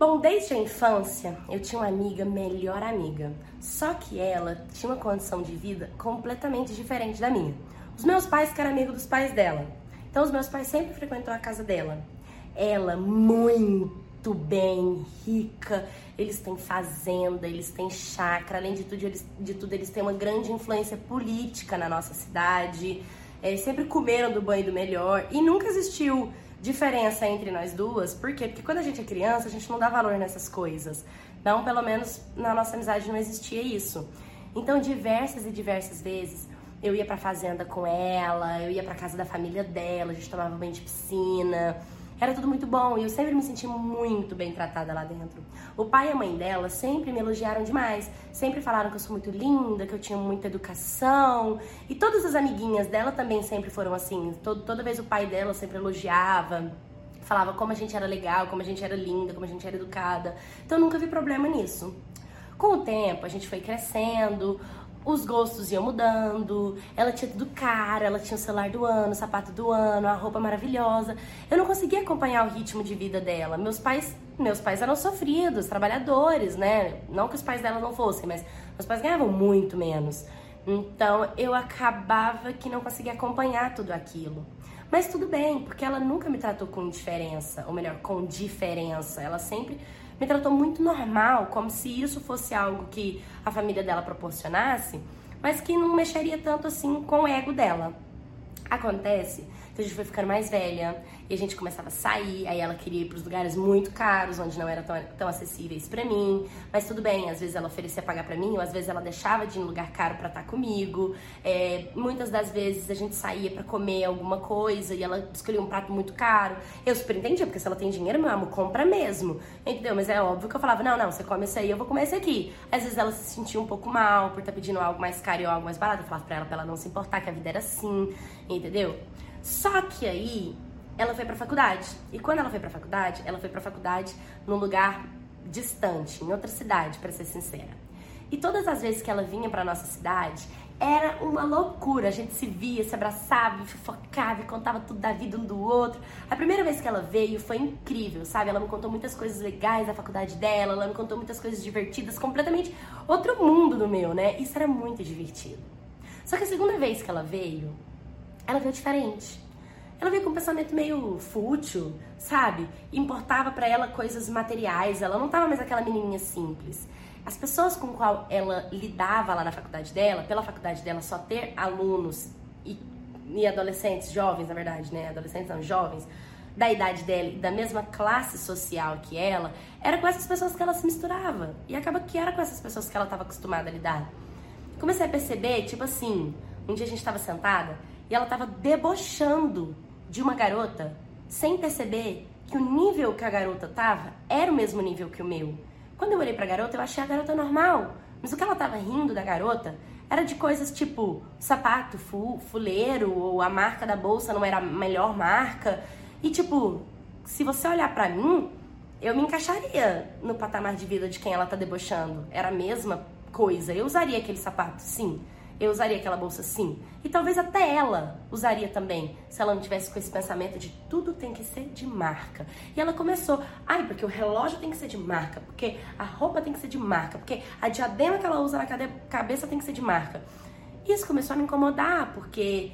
Bom, desde a infância eu tinha uma amiga, melhor amiga. Só que ela tinha uma condição de vida completamente diferente da minha. Os meus pais que eram amigos dos pais dela. Então os meus pais sempre frequentou a casa dela. Ela muito bem, rica. Eles têm fazenda, eles têm chácara. Além de tudo, eles, de tudo, eles têm uma grande influência política na nossa cidade. É, sempre comeram do banho do melhor. E nunca existiu diferença entre nós duas. Por quê? Porque quando a gente é criança, a gente não dá valor nessas coisas. Então, pelo menos na nossa amizade não existia isso. Então, diversas e diversas vezes eu ia pra fazenda com ela, eu ia pra casa da família dela, a gente tomava banho de piscina. Era tudo muito bom e eu sempre me senti muito bem tratada lá dentro. O pai e a mãe dela sempre me elogiaram demais. Sempre falaram que eu sou muito linda, que eu tinha muita educação. E todas as amiguinhas dela também sempre foram assim. Todo, toda vez o pai dela sempre elogiava falava como a gente era legal, como a gente era linda, como a gente era educada. Então eu nunca vi problema nisso. Com o tempo, a gente foi crescendo, os gostos iam mudando, ela tinha tudo caro, ela tinha o celular do ano, o sapato do ano, a roupa maravilhosa. Eu não conseguia acompanhar o ritmo de vida dela. Meus pais, meus pais eram sofridos, trabalhadores, né? Não que os pais dela não fossem, mas meus pais ganhavam muito menos. Então eu acabava que não conseguia acompanhar tudo aquilo. Mas tudo bem, porque ela nunca me tratou com indiferença, ou melhor, com diferença. Ela sempre me tratou muito normal, como se isso fosse algo que a família dela proporcionasse, mas que não mexeria tanto assim com o ego dela. Acontece a gente foi ficando mais velha e a gente começava a sair, aí ela queria ir para os lugares muito caros, onde não eram tão, tão acessíveis para mim. Mas tudo bem, às vezes ela oferecia pagar para mim, ou às vezes ela deixava de ir em lugar caro para estar tá comigo. É, muitas das vezes a gente saía para comer alguma coisa e ela escolhia um prato muito caro. Eu super entendia, porque se ela tem dinheiro, meu amor, compra mesmo. Entendeu? Mas é óbvio que eu falava: não, não, você come isso aí, eu vou comer esse aqui. Às vezes ela se sentia um pouco mal por estar tá pedindo algo mais caro ou algo mais barato. Eu falava pra ela, pra ela não se importar, que a vida era assim, entendeu? Só que aí ela foi pra faculdade. E quando ela foi pra faculdade, ela foi pra faculdade num lugar distante, em outra cidade, para ser sincera. E todas as vezes que ela vinha pra nossa cidade, era uma loucura. A gente se via, se abraçava, fofocava contava tudo da vida um do outro. A primeira vez que ela veio foi incrível, sabe? Ela me contou muitas coisas legais da faculdade dela, ela me contou muitas coisas divertidas, completamente outro mundo do meu, né? Isso era muito divertido. Só que a segunda vez que ela veio, ela veio diferente. Ela veio com um pensamento meio fútil, sabe? Importava para ela coisas materiais, ela não tava mais aquela menininha simples. As pessoas com qual ela lidava lá na faculdade dela, pela faculdade dela só ter alunos e, e adolescentes, jovens na verdade, né? Adolescentes não, jovens, da idade dela da mesma classe social que ela, era com essas pessoas que ela se misturava. E acaba que era com essas pessoas que ela estava acostumada a lidar. Comecei a perceber, tipo assim, um dia a gente estava sentada e ela estava debochando de uma garota sem perceber que o nível que a garota tava era o mesmo nível que o meu. Quando eu olhei pra garota, eu achei a garota normal. Mas o que ela tava rindo da garota era de coisas tipo sapato, fu, fuleiro, ou a marca da bolsa não era a melhor marca. E tipo, se você olhar pra mim, eu me encaixaria no patamar de vida de quem ela tá debochando. Era a mesma coisa. Eu usaria aquele sapato, sim eu usaria aquela bolsa sim. E talvez até ela usaria também, se ela não tivesse com esse pensamento de tudo tem que ser de marca. E ela começou, ai, porque o relógio tem que ser de marca, porque a roupa tem que ser de marca, porque a diadema que ela usa na cabeça tem que ser de marca. E isso começou a me incomodar, porque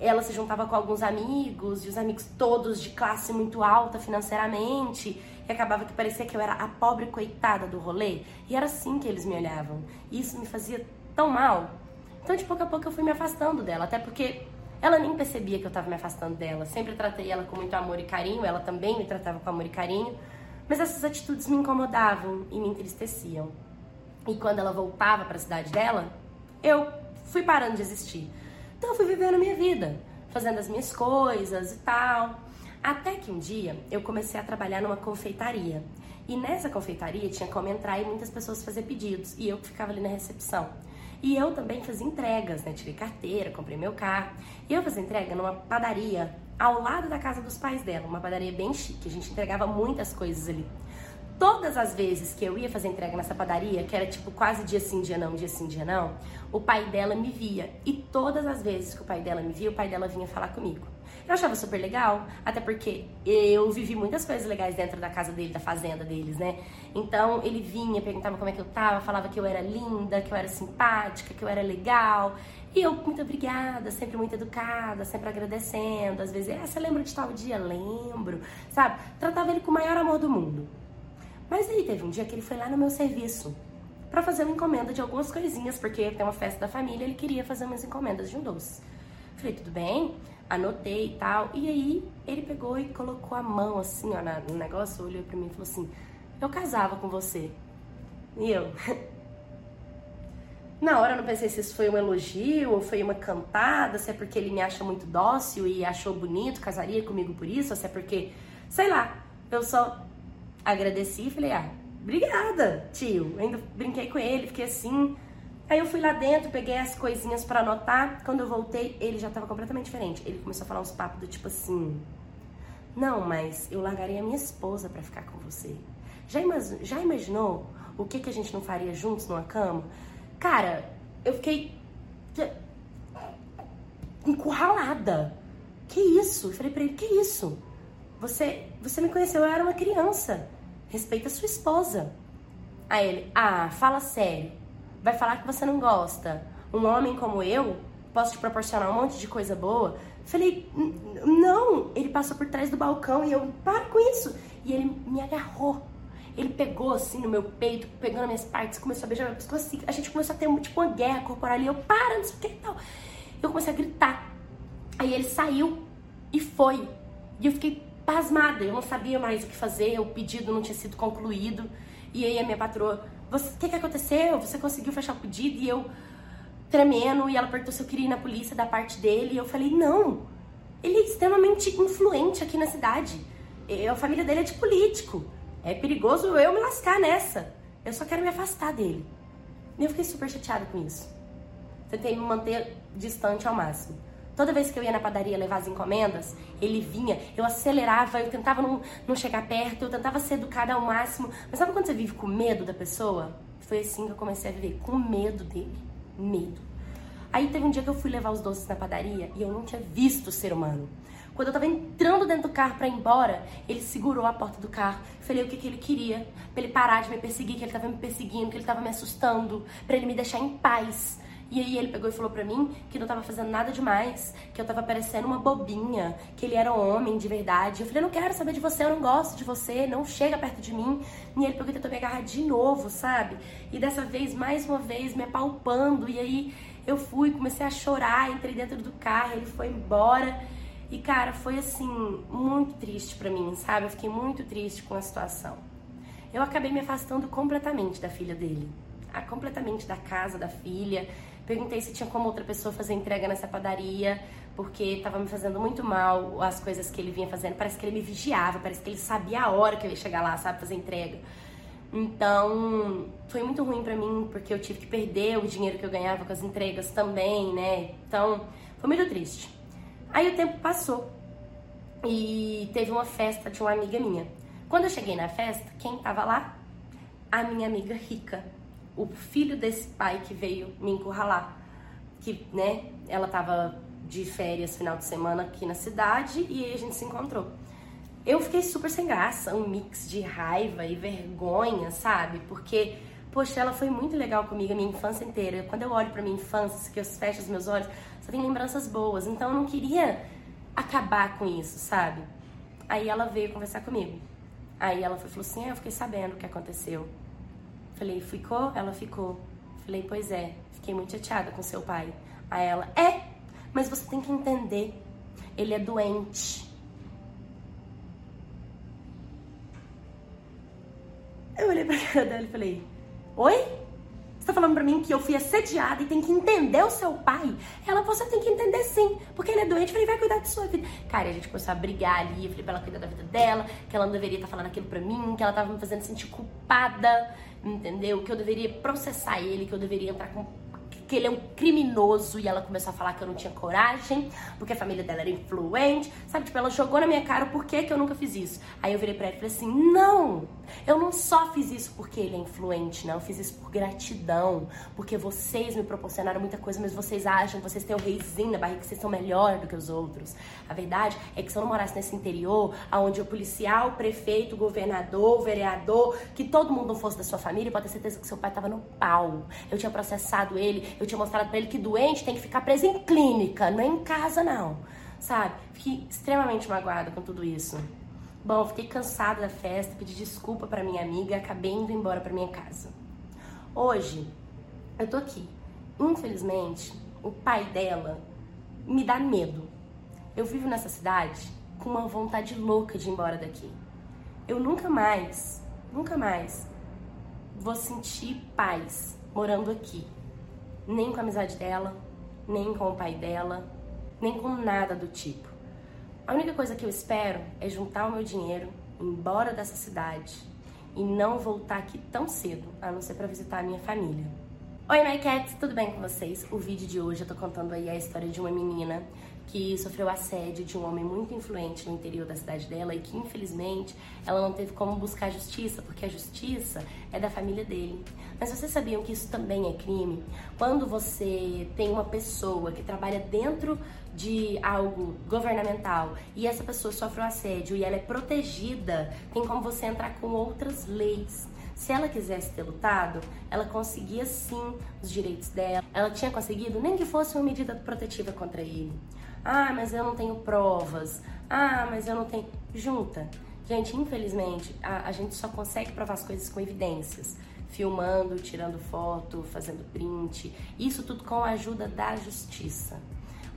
ela se juntava com alguns amigos, e os amigos todos de classe muito alta financeiramente, e acabava que parecia que eu era a pobre coitada do rolê, e era assim que eles me olhavam. E isso me fazia tão mal, então, de pouco a pouco, eu fui me afastando dela, até porque ela nem percebia que eu estava me afastando dela. Sempre tratei ela com muito amor e carinho, ela também me tratava com amor e carinho, mas essas atitudes me incomodavam e me entristeciam. E quando ela voltava para a cidade dela, eu fui parando de existir. Então, eu fui vivendo a minha vida, fazendo as minhas coisas e tal. Até que um dia eu comecei a trabalhar numa confeitaria. E nessa confeitaria tinha como entrar e muitas pessoas fazer pedidos. E eu ficava ali na recepção. E eu também fazia entregas, né? Tirei carteira, comprei meu carro. E eu fazia entrega numa padaria ao lado da casa dos pais dela, uma padaria bem chique. A gente entregava muitas coisas ali. Todas as vezes que eu ia fazer entrega nessa padaria, que era tipo quase dia sim, dia não, dia sim, dia não, o pai dela me via. E todas as vezes que o pai dela me via, o pai dela vinha falar comigo. Eu achava super legal, até porque eu vivi muitas coisas legais dentro da casa dele, da fazenda deles, né? Então ele vinha, perguntava como é que eu tava, falava que eu era linda, que eu era simpática, que eu era legal. E eu, muito obrigada, sempre muito educada, sempre agradecendo. Às vezes, ah, você lembra de tal dia? Lembro, sabe? Tratava ele com o maior amor do mundo. Mas aí teve um dia que ele foi lá no meu serviço para fazer uma encomenda de algumas coisinhas, porque tem uma festa da família, ele queria fazer umas encomendas de um doce. Falei, tudo bem, anotei e tal. E aí ele pegou e colocou a mão assim, ó, no negócio, olhou pra mim e falou assim: Eu casava com você. E eu. Na hora eu não pensei se isso foi um elogio ou foi uma cantada, se é porque ele me acha muito dócil e achou bonito, casaria comigo por isso, ou se é porque, sei lá, eu só agradeci e falei, ah, obrigada, tio. Ainda brinquei com ele, fiquei assim. Aí eu fui lá dentro, peguei as coisinhas para anotar. Quando eu voltei, ele já tava completamente diferente. Ele começou a falar uns papos do tipo assim: Não, mas eu largaria a minha esposa para ficar com você. Já, imag já imaginou o que, que a gente não faria juntos numa cama? Cara, eu fiquei encurralada. Que isso? Eu falei pra ele: Que isso? Você, você me conheceu, eu era uma criança. Respeita sua esposa. Aí ele, ah, fala sério. Vai falar que você não gosta. Um homem como eu, posso te proporcionar um monte de coisa boa? Falei, não. Ele passou por trás do balcão e eu, para com isso. E ele me agarrou. Ele pegou assim no meu peito, pegando minhas partes, começou a beijar meu pescoço. Assim, a gente começou a ter tipo uma guerra corporal e eu, para, não sei o que e tal. Eu comecei a gritar. Aí ele saiu e foi. E eu fiquei pasmada, eu não sabia mais o que fazer, o pedido não tinha sido concluído. E aí a minha patroa, o que, que aconteceu? Você conseguiu fechar o pedido? E eu tremendo, e ela perguntou se eu queria ir na polícia da parte dele. E eu falei, não, ele é extremamente influente aqui na cidade. Eu, a família dele é de político. É perigoso eu me lascar nessa. Eu só quero me afastar dele. E eu fiquei super chateada com isso. Tentei me manter distante ao máximo. Toda vez que eu ia na padaria levar as encomendas, ele vinha, eu acelerava, eu tentava não, não chegar perto, eu tentava ser educada ao máximo. Mas sabe quando você vive com medo da pessoa? Foi assim que eu comecei a viver, com medo dele. Medo. Aí teve um dia que eu fui levar os doces na padaria e eu não tinha visto o ser humano. Quando eu tava entrando dentro do carro para ir embora, ele segurou a porta do carro. Falei o que, que ele queria, pra ele parar de me perseguir, que ele tava me perseguindo, que ele tava me assustando, para ele me deixar em paz. E aí ele pegou e falou pra mim que não tava fazendo nada demais, que eu tava parecendo uma bobinha, que ele era um homem de verdade. Eu falei, não quero saber de você, eu não gosto de você, não chega perto de mim. E ele pegou e tentou me agarrar de novo, sabe? E dessa vez, mais uma vez, me apalpando. E aí eu fui, comecei a chorar, entrei dentro do carro, ele foi embora. E cara, foi assim, muito triste pra mim, sabe? Eu fiquei muito triste com a situação. Eu acabei me afastando completamente da filha dele, completamente da casa da filha. Perguntei se tinha como outra pessoa fazer entrega nessa padaria, porque estava me fazendo muito mal as coisas que ele vinha fazendo. Parece que ele me vigiava, parece que ele sabia a hora que eu ia chegar lá, sabe, fazer entrega. Então, foi muito ruim para mim, porque eu tive que perder o dinheiro que eu ganhava com as entregas também, né? Então, foi muito triste. Aí o tempo passou e teve uma festa de uma amiga minha. Quando eu cheguei na festa, quem tava lá? A minha amiga rica o filho desse pai que veio me encurralar. Que, né, ela tava de férias final de semana aqui na cidade e aí a gente se encontrou. Eu fiquei super sem graça, um mix de raiva e vergonha, sabe? Porque, poxa, ela foi muito legal comigo a minha infância inteira. Quando eu olho pra minha infância, que eu fecho os meus olhos, só tem lembranças boas. Então eu não queria acabar com isso, sabe? Aí ela veio conversar comigo. Aí ela falou assim: é, eu fiquei sabendo o que aconteceu. Falei, ficou? Ela ficou. Falei, pois é, fiquei muito chateada com seu pai. Aí ela, é, mas você tem que entender, ele é doente. Eu olhei pra cara dela e falei, oi? Você tá falando pra mim que eu fui assediada e tem que entender o seu pai? Ela, você tem que entender sim, porque ele é doente, falei, vai cuidar da sua vida. Cara, a gente começou a brigar ali, eu falei pra ela cuidar da vida dela, que ela não deveria estar tá falando aquilo pra mim, que ela tava me fazendo sentir culpada entendeu? Que eu deveria processar ele, que eu deveria entrar com que ele é um criminoso e ela começou a falar que eu não tinha coragem, porque a família dela era influente, sabe? Tipo, ela jogou na minha cara por que, que eu nunca fiz isso. Aí eu virei pra ela e falei assim: não, Eu não só fiz isso porque ele é influente, não. Eu fiz isso por gratidão, porque vocês me proporcionaram muita coisa, mas vocês acham que vocês têm o reizinho na barriga, que vocês são melhor do que os outros. A verdade é que se eu não morasse nesse interior, onde o policial, o prefeito, o governador, o vereador, que todo mundo não fosse da sua família, pode ter certeza que seu pai tava no pau. Eu tinha processado ele, eu tinha mostrado para ele que doente tem que ficar preso em clínica, não é em casa, não. Sabe? Fiquei extremamente magoada com tudo isso. Bom, fiquei cansada da festa, pedi desculpa para minha amiga acabei indo embora para minha casa. Hoje, eu tô aqui. Infelizmente, o pai dela me dá medo. Eu vivo nessa cidade com uma vontade louca de ir embora daqui. Eu nunca mais, nunca mais vou sentir paz morando aqui. Nem com a amizade dela, nem com o pai dela, nem com nada do tipo. A única coisa que eu espero é juntar o meu dinheiro, ir embora dessa cidade e não voltar aqui tão cedo, a não ser para visitar a minha família. Oi, My Cats, tudo bem com vocês? O vídeo de hoje eu tô contando aí a história de uma menina que sofreu assédio de um homem muito influente no interior da cidade dela e que infelizmente ela não teve como buscar justiça, porque a justiça é da família dele. Mas vocês sabiam que isso também é crime? Quando você tem uma pessoa que trabalha dentro de algo governamental e essa pessoa sofre um assédio e ela é protegida, tem como você entrar com outras leis. Se ela quisesse ter lutado, ela conseguia sim os direitos dela. Ela tinha conseguido, nem que fosse uma medida protetiva contra ele. Ah, mas eu não tenho provas. Ah, mas eu não tenho. Junta. Gente, infelizmente, a, a gente só consegue provar as coisas com evidências. Filmando, tirando foto, fazendo print. Isso tudo com a ajuda da justiça.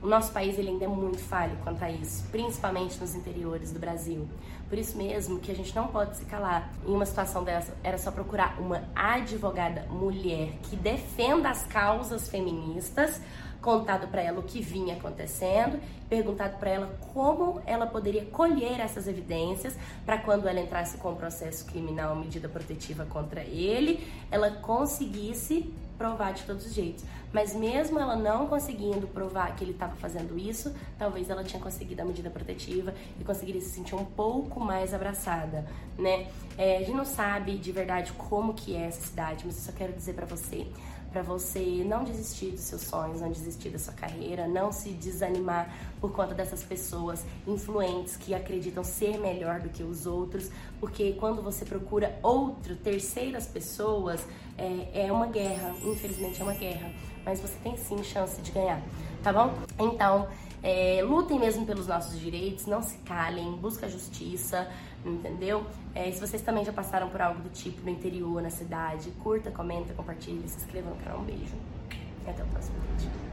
O nosso país ele ainda é muito falho quanto a isso, principalmente nos interiores do Brasil. Por isso mesmo que a gente não pode se calar. Em uma situação dessa, era só procurar uma advogada mulher que defenda as causas feministas, contado para ela o que vinha acontecendo, perguntado para ela como ela poderia colher essas evidências para quando ela entrasse com o processo criminal, medida protetiva contra ele, ela conseguisse provar de todos os jeitos. Mas mesmo ela não conseguindo provar que ele estava fazendo isso, talvez ela tinha conseguido a medida protetiva e conseguiria se sentir um pouco mais abraçada, né? É, a gente não sabe de verdade como que é essa cidade, mas eu só quero dizer para você, para você não desistir dos seus sonhos, não desistir da sua carreira, não se desanimar por conta dessas pessoas influentes que acreditam ser melhor do que os outros, porque quando você procura outro, terceiras pessoas, é, é uma guerra, infelizmente é uma guerra, mas você tem sim chance de ganhar, tá bom? Então, é, lutem mesmo pelos nossos direitos, não se calem, busca justiça, entendeu? É, se vocês também já passaram por algo do tipo no interior, na cidade, curta, comenta, compartilhe, se inscreva no canal. Um beijo e até o próximo vídeo.